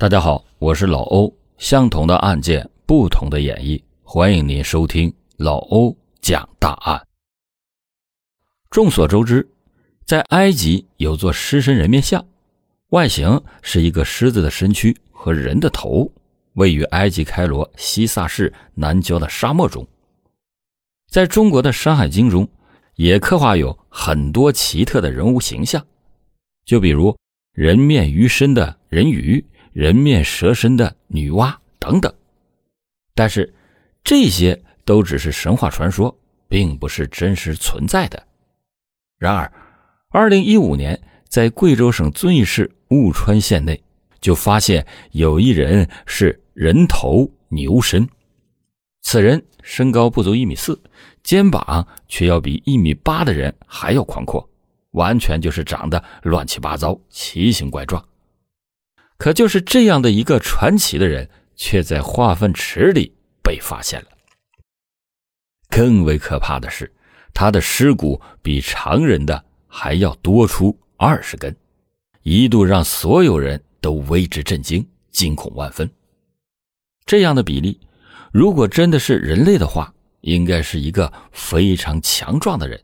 大家好，我是老欧。相同的案件，不同的演绎，欢迎您收听老欧讲大案。众所周知，在埃及有座狮身人面像，外形是一个狮子的身躯和人的头，位于埃及开罗西萨市南郊的沙漠中。在中国的《山海经》中，也刻画有很多奇特的人物形象，就比如人面鱼身的人鱼。人面蛇身的女娲等等，但是这些都只是神话传说，并不是真实存在的。然而，二零一五年在贵州省遵义市务川县内，就发现有一人是人头牛身，此人身高不足一米四，肩膀却要比一米八的人还要宽阔，完全就是长得乱七八糟、奇形怪状。可就是这样的一个传奇的人，却在化粪池里被发现了。更为可怕的是，他的尸骨比常人的还要多出二十根，一度让所有人都为之震惊、惊恐万分。这样的比例，如果真的是人类的话，应该是一个非常强壮的人。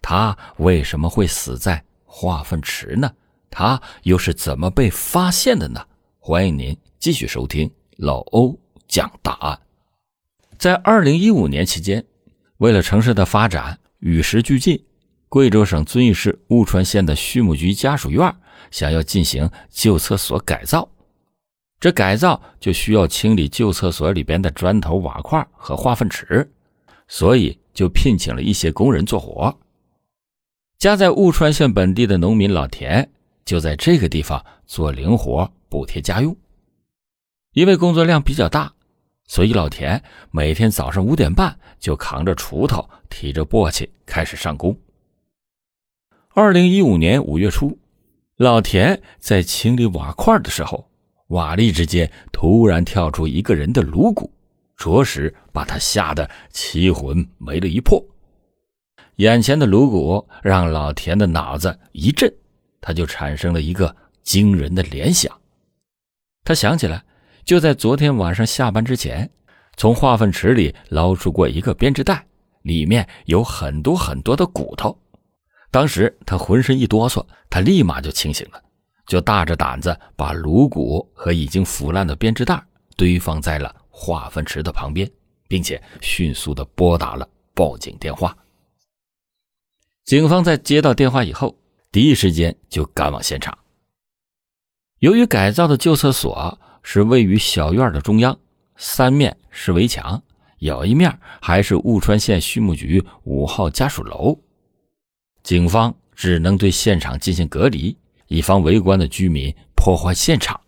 他为什么会死在化粪池呢？他又是怎么被发现的呢？欢迎您继续收听老欧讲大案。在二零一五年期间，为了城市的发展与时俱进，贵州省遵义市务川县的畜牧局家属院想要进行旧厕所改造。这改造就需要清理旧厕所里边的砖头瓦块和化粪池，所以就聘请了一些工人做活。家在务川县本地的农民老田。就在这个地方做零活补贴家用，因为工作量比较大，所以老田每天早上五点半就扛着锄头，提着簸箕开始上工。二零一五年五月初，老田在清理瓦块的时候，瓦砾之间突然跳出一个人的颅骨，着实把他吓得七魂没了一魄。眼前的颅骨让老田的脑子一震。他就产生了一个惊人的联想，他想起来，就在昨天晚上下班之前，从化粪池里捞出过一个编织袋，里面有很多很多的骨头。当时他浑身一哆嗦，他立马就清醒了，就大着胆子把颅骨和已经腐烂的编织袋堆放在了化粪池的旁边，并且迅速的拨打了报警电话。警方在接到电话以后。第一时间就赶往现场。由于改造的旧厕所是位于小院的中央，三面是围墙，有一面还是务川县畜牧局五号家属楼，警方只能对现场进行隔离，以防围观的居民破坏现场。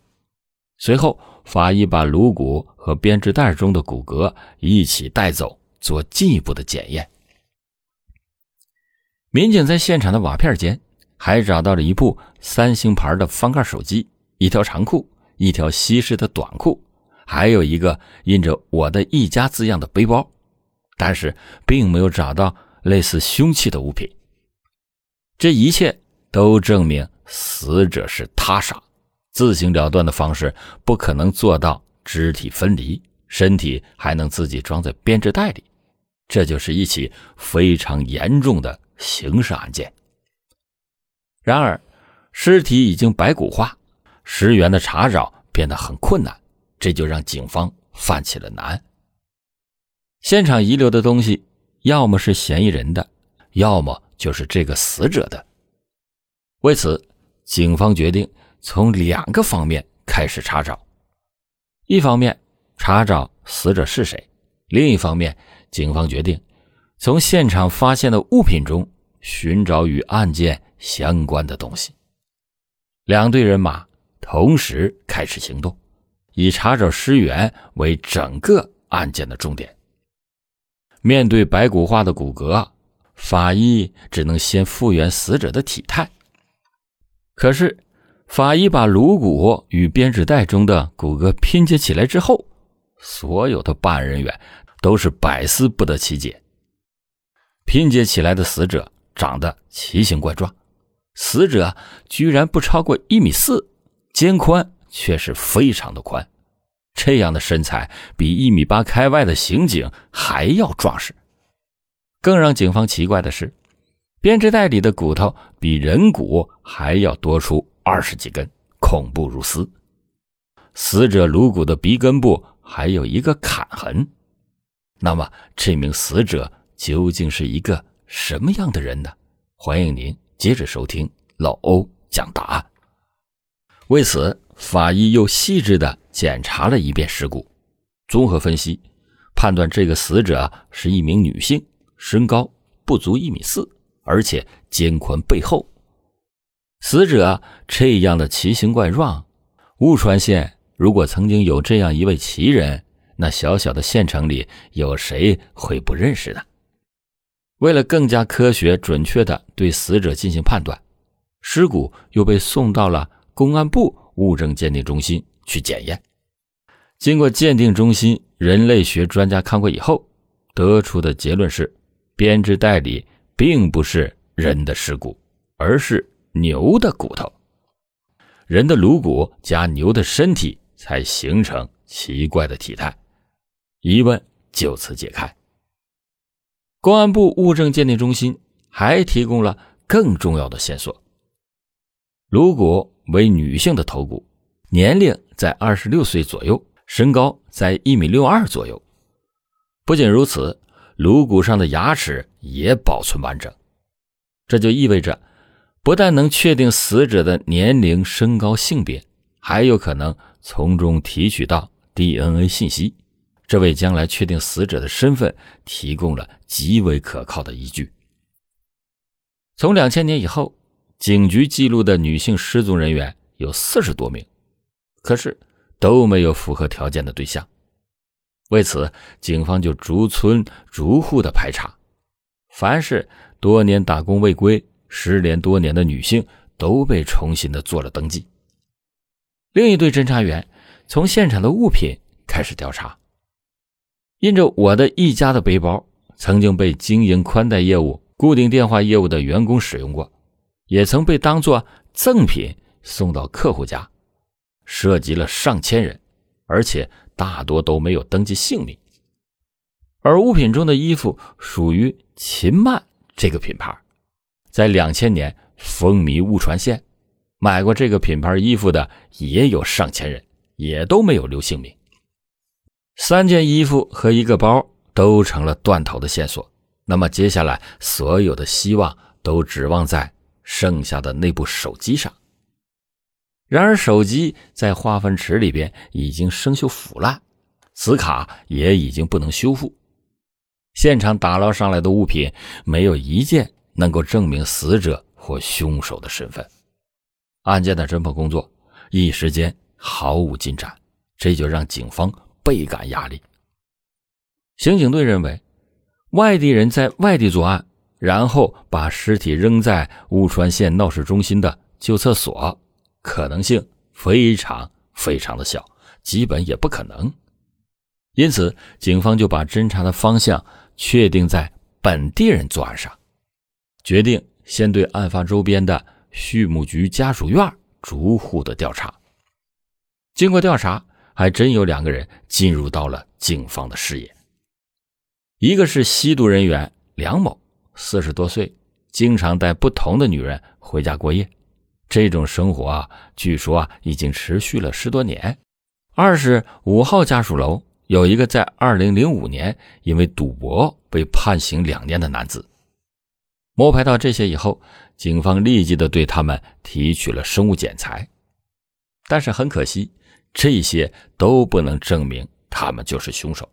随后，法医把颅骨和编织袋中的骨骼一起带走，做进一步的检验。民警在现场的瓦片间。还找到了一部三星牌的翻盖手机、一条长裤、一条西式的短裤，还有一个印着“我的一家”字样的背包，但是并没有找到类似凶器的物品。这一切都证明死者是他杀，自行了断的方式不可能做到肢体分离，身体还能自己装在编织袋里，这就是一起非常严重的刑事案件。然而，尸体已经白骨化，尸源的查找变得很困难，这就让警方犯起了难。现场遗留的东西，要么是嫌疑人的，要么就是这个死者的。为此，警方决定从两个方面开始查找：一方面查找死者是谁；另一方面，警方决定从现场发现的物品中寻找与案件。相关的东西，两队人马同时开始行动，以查找尸源为整个案件的重点。面对白骨化的骨骼，法医只能先复原死者的体态。可是，法医把颅骨与编织袋中的骨骼拼接起来之后，所有的办案人员都是百思不得其解。拼接起来的死者长得奇形怪状。死者居然不超过一米四，肩宽却是非常的宽，这样的身材比一米八开外的刑警还要壮实。更让警方奇怪的是，编织袋里的骨头比人骨还要多出二十几根，恐怖如斯。死者颅骨的鼻根部还有一个砍痕，那么这名死者究竟是一个什么样的人呢？欢迎您接着收听老欧讲答案。为此，法医又细致的检查了一遍尸骨，综合分析，判断这个死者是一名女性，身高不足一米四，而且肩宽背厚。死者这样的奇形怪状，雾川县。如果曾经有这样一位奇人，那小小的县城里有谁会不认识呢？为了更加科学准确的对死者进行判断，尸骨又被送到了公安部物证鉴定中心去检验。经过鉴定中心人类学专家看过以后，得出的结论是：编织袋里并不是人的尸骨，而是牛的骨头。人的颅骨加牛的身体。才形成奇怪的体态，疑问就此解开。公安部物证鉴定中心还提供了更重要的线索：颅骨为女性的头骨，年龄在二十六岁左右，身高在一米六二左右。不仅如此，颅骨上的牙齿也保存完整，这就意味着，不但能确定死者的年龄、身高、性别。还有可能从中提取到 DNA 信息，这为将来确定死者的身份提供了极为可靠的依据。从两千年以后，警局记录的女性失踪人员有四十多名，可是都没有符合条件的对象。为此，警方就逐村逐户的排查，凡是多年打工未归、失联多年的女性，都被重新的做了登记。另一队侦查员从现场的物品开始调查，印着我的一家的背包曾经被经营宽带业务、固定电话业务的员工使用过，也曾被当作赠品送到客户家，涉及了上千人，而且大多都没有登记姓名。而物品中的衣服属于秦曼这个品牌，在两千年风靡雾川县。买过这个品牌衣服的也有上千人，也都没有留姓名。三件衣服和一个包都成了断头的线索，那么接下来所有的希望都指望在剩下的那部手机上。然而，手机在化粪池里边已经生锈腐烂，磁卡也已经不能修复。现场打捞上来的物品没有一件能够证明死者或凶手的身份。案件的侦破工作一时间毫无进展，这就让警方倍感压力。刑警队认为，外地人在外地作案，然后把尸体扔在乌川县闹市中心的旧厕所，可能性非常非常的小，基本也不可能。因此，警方就把侦查的方向确定在本地人作案上，决定先对案发周边的。畜牧局家属院逐户的调查，经过调查，还真有两个人进入到了警方的视野。一个是吸毒人员梁某，四十多岁，经常带不同的女人回家过夜，这种生活啊，据说啊已经持续了十多年。二是五号家属楼有一个在二零零五年因为赌博被判刑两年的男子。摸排到这些以后。警方立即的对他们提取了生物检材，但是很可惜，这些都不能证明他们就是凶手。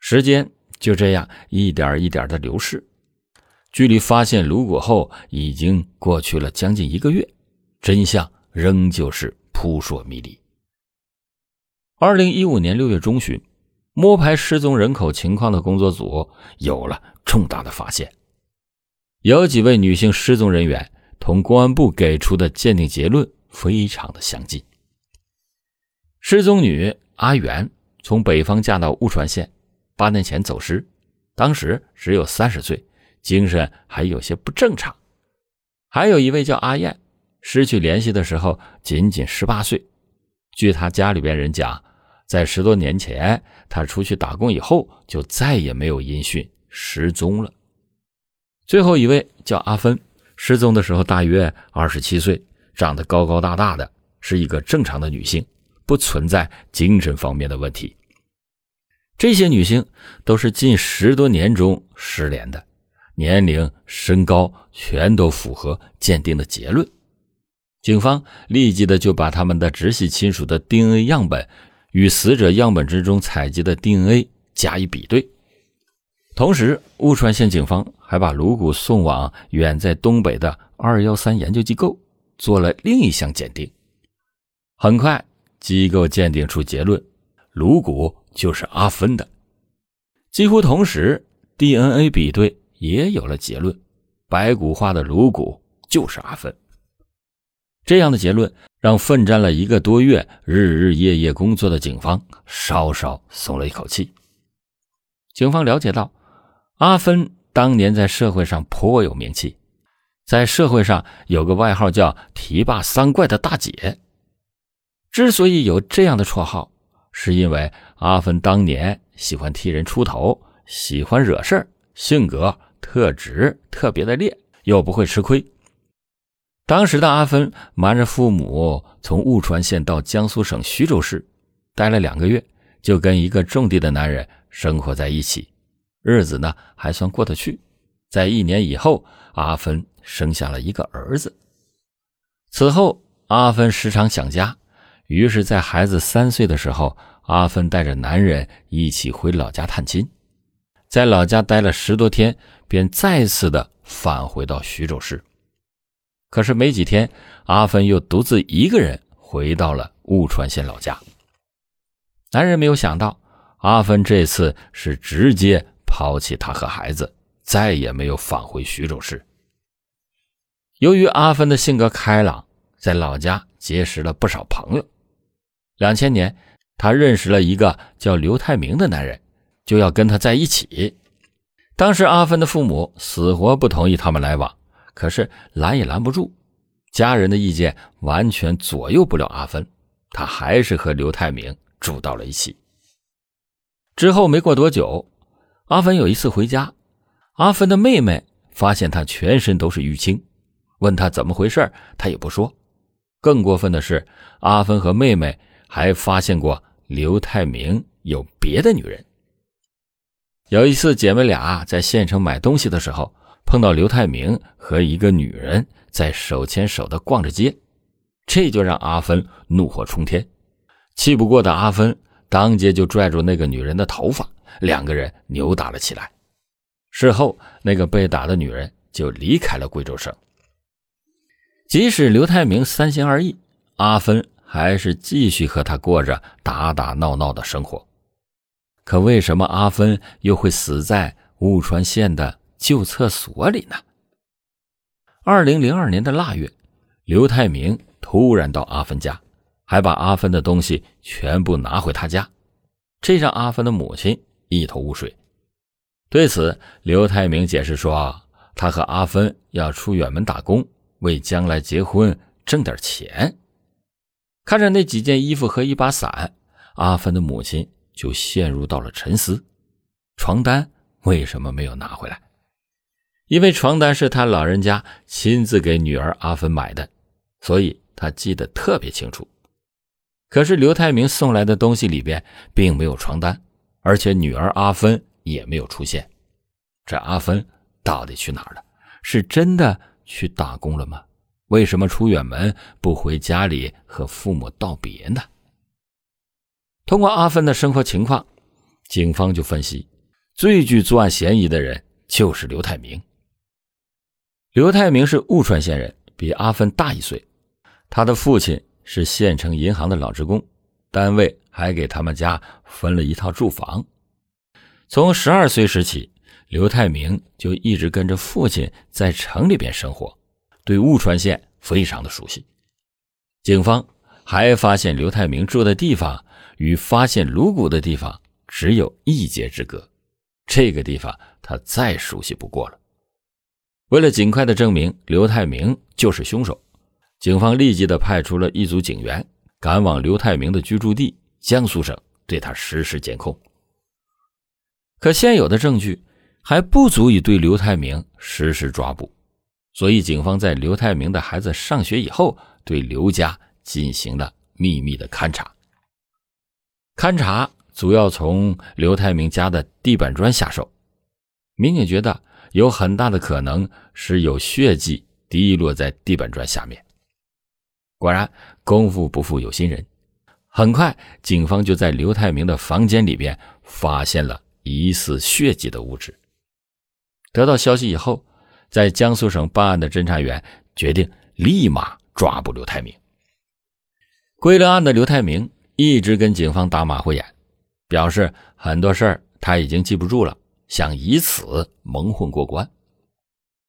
时间就这样一点一点的流逝，距离发现颅骨后已经过去了将近一个月，真相仍旧是扑朔迷离。二零一五年六月中旬，摸排失踪人口情况的工作组有了重大的发现。有几位女性失踪人员同公安部给出的鉴定结论非常的相近。失踪女阿元从北方嫁到乌川县，八年前走失，当时只有三十岁，精神还有些不正常。还有一位叫阿燕，失去联系的时候仅仅十八岁，据他家里边人讲，在十多年前他出去打工以后，就再也没有音讯，失踪了。最后一位叫阿芬，失踪的时候大约二十七岁，长得高高大大的，是一个正常的女性，不存在精神方面的问题。这些女性都是近十多年中失联的，年龄、身高全都符合鉴定的结论。警方立即的就把他们的直系亲属的 DNA 样本与死者样本之中采集的 DNA 加以比对，同时雾川县警方还把颅骨送往远在东北的二幺三研究机构做了另一项鉴定。很快，机构鉴定出结论，颅骨就是阿芬的。几乎同时，DNA 比对也有了结论，白骨化的颅骨就是阿芬。这样的结论让奋战了一个多月、日日夜夜工作的警方稍稍松了一口气。警方了解到，阿芬当年在社会上颇有名气，在社会上有个外号叫“提拔三怪”的大姐。之所以有这样的绰号，是因为阿芬当年喜欢替人出头，喜欢惹事儿，性格特直，特别的烈，又不会吃亏。当时的阿芬瞒着父母从务川县到江苏省徐州市，待了两个月，就跟一个种地的男人生活在一起，日子呢还算过得去。在一年以后，阿芬生下了一个儿子。此后，阿芬时常想家，于是，在孩子三岁的时候，阿芬带着男人一起回老家探亲，在老家待了十多天，便再次的返回到徐州市。可是没几天，阿芬又独自一个人回到了务川县老家。男人没有想到，阿芬这次是直接抛弃他和孩子，再也没有返回徐州市。由于阿芬的性格开朗，在老家结识了不少朋友。两千年，他认识了一个叫刘太明的男人，就要跟他在一起。当时阿芬的父母死活不同意他们来往。可是拦也拦不住，家人的意见完全左右不了阿芬，他还是和刘太明住到了一起。之后没过多久，阿芬有一次回家，阿芬的妹妹发现他全身都是淤青，问他怎么回事，他也不说。更过分的是，阿芬和妹妹还发现过刘太明有别的女人。有一次，姐妹俩在县城买东西的时候。碰到刘太明和一个女人在手牵手的逛着街，这就让阿芬怒火冲天。气不过的阿芬当街就拽住那个女人的头发，两个人扭打了起来。事后，那个被打的女人就离开了贵州省。即使刘太明三心二意，阿芬还是继续和他过着打打闹闹的生活。可为什么阿芬又会死在雾川县的？旧厕所里呢。二零零二年的腊月，刘太明突然到阿芬家，还把阿芬的东西全部拿回他家，这让阿芬的母亲一头雾水。对此，刘太明解释说，他和阿芬要出远门打工，为将来结婚挣点钱。看着那几件衣服和一把伞，阿芬的母亲就陷入到了沉思：床单为什么没有拿回来？因为床单是他老人家亲自给女儿阿芬买的，所以他记得特别清楚。可是刘太明送来的东西里边并没有床单，而且女儿阿芬也没有出现。这阿芬到底去哪儿了？是真的去打工了吗？为什么出远门不回家里和父母道别呢？通过阿芬的生活情况，警方就分析，最具作案嫌疑的人就是刘太明。刘太明是务川县人，比阿芬大一岁。他的父亲是县城银行的老职工，单位还给他们家分了一套住房。从十二岁时起，刘太明就一直跟着父亲在城里边生活，对雾川县非常的熟悉。警方还发现刘太明住的地方与发现颅骨的地方只有一街之隔，这个地方他再熟悉不过了。为了尽快的证明刘太明就是凶手，警方立即的派出了一组警员，赶往刘太明的居住地江苏省，对他实施监控。可现有的证据还不足以对刘太明实施抓捕，所以警方在刘太明的孩子上学以后，对刘家进行了秘密的勘查。勘查主要从刘太明家的地板砖下手，民警觉得有很大的可能是有血迹滴落在地板砖下面。果然，功夫不负有心人，很快警方就在刘太明的房间里边发现了。疑似血迹的物质。得到消息以后，在江苏省办案的侦查员决定立马抓捕刘太明。归了案的刘太明一直跟警方打马虎眼，表示很多事儿他已经记不住了，想以此蒙混过关。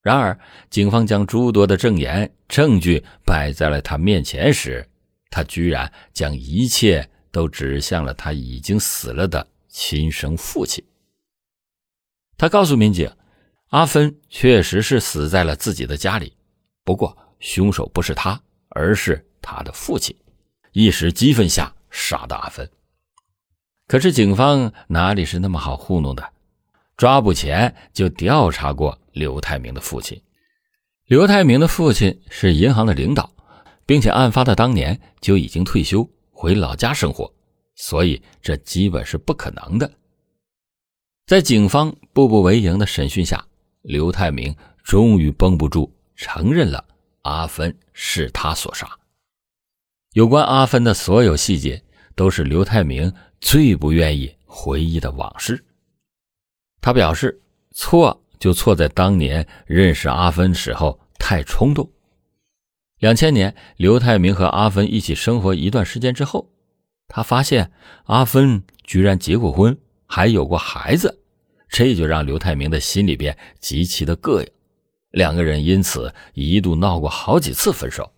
然而，警方将诸多的证言证据摆在了他面前时，他居然将一切都指向了他已经死了的。亲生父亲，他告诉民警，阿芬确实是死在了自己的家里，不过凶手不是他，而是他的父亲。一时激愤下杀的阿芬。可是警方哪里是那么好糊弄的？抓捕前就调查过刘太明的父亲。刘太明的父亲是银行的领导，并且案发的当年就已经退休回老家生活。所以，这基本是不可能的。在警方步步为营的审讯下，刘太明终于绷不住，承认了阿芬是他所杀。有关阿芬的所有细节，都是刘太明最不愿意回忆的往事。他表示，错就错在当年认识阿芬时候太冲动。两千年，刘太明和阿芬一起生活一段时间之后。他发现阿芬居然结过婚，还有过孩子，这就让刘太明的心里边极其的膈应。两个人因此一度闹过好几次分手。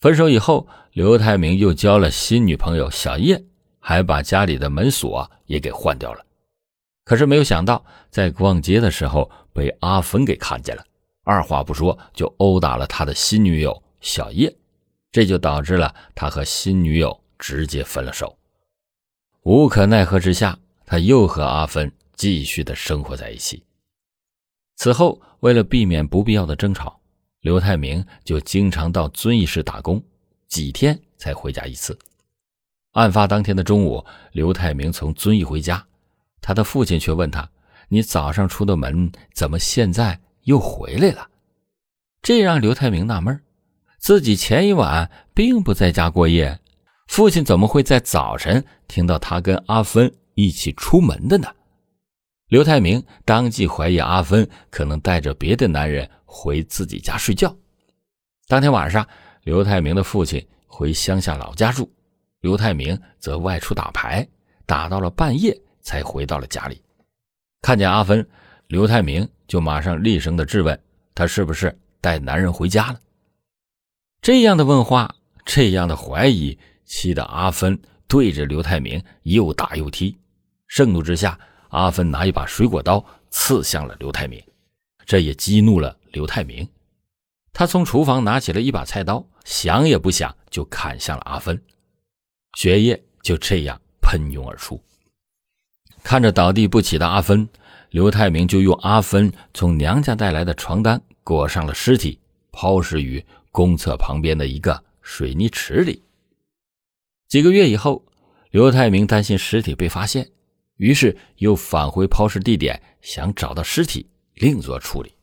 分手以后，刘太明又交了新女朋友小叶，还把家里的门锁也给换掉了。可是没有想到，在逛街的时候被阿芬给看见了，二话不说就殴打了他的新女友小叶，这就导致了他和新女友。直接分了手，无可奈何之下，他又和阿芬继续的生活在一起。此后，为了避免不必要的争吵，刘太明就经常到遵义市打工，几天才回家一次。案发当天的中午，刘太明从遵义回家，他的父亲却问他：“你早上出的门，怎么现在又回来了？”这让刘太明纳闷，自己前一晚并不在家过夜。父亲怎么会在早晨听到他跟阿芬一起出门的呢？刘太明当即怀疑阿芬可能带着别的男人回自己家睡觉。当天晚上，刘太明的父亲回乡下老家住，刘太明则外出打牌，打到了半夜才回到了家里。看见阿芬，刘太明就马上厉声的质问他是不是带男人回家了。这样的问话，这样的怀疑。气得阿芬对着刘太明又打又踢，盛怒之下，阿芬拿一把水果刀刺向了刘太明，这也激怒了刘太明。他从厨房拿起了一把菜刀，想也不想就砍向了阿芬，血液就这样喷涌而出。看着倒地不起的阿芬，刘太明就用阿芬从娘家带来的床单裹上了尸体，抛尸于公厕旁边的一个水泥池里。几个月以后，刘太明担心尸体被发现，于是又返回抛尸地点，想找到尸体另做处理。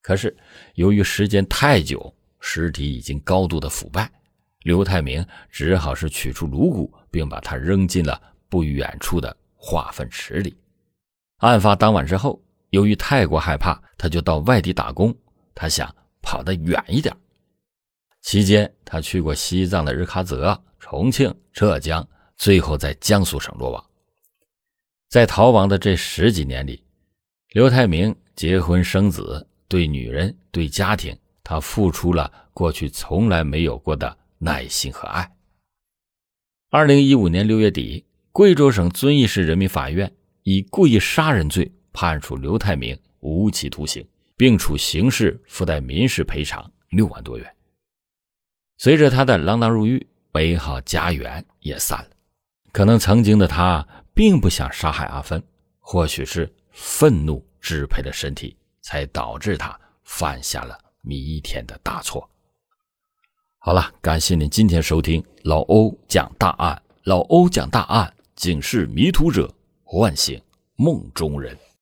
可是由于时间太久，尸体已经高度的腐败，刘太明只好是取出颅骨，并把它扔进了不远处的化粪池里。案发当晚之后，由于太过害怕，他就到外地打工，他想跑得远一点。期间，他去过西藏的日喀则。重庆、浙江，最后在江苏省落网。在逃亡的这十几年里，刘太明结婚生子，对女人、对家庭，他付出了过去从来没有过的耐心和爱。二零一五年六月底，贵州省遵义市人民法院以故意杀人罪判处刘太明无期徒刑，并处刑事附带民事赔偿六万多元。随着他的锒铛入狱。美好家园也散了。可能曾经的他并不想杀害阿芬，或许是愤怒支配了身体，才导致他犯下了弥天的大错。好了，感谢您今天收听老欧讲大案。老欧讲大案，警示迷途者，唤醒梦中人。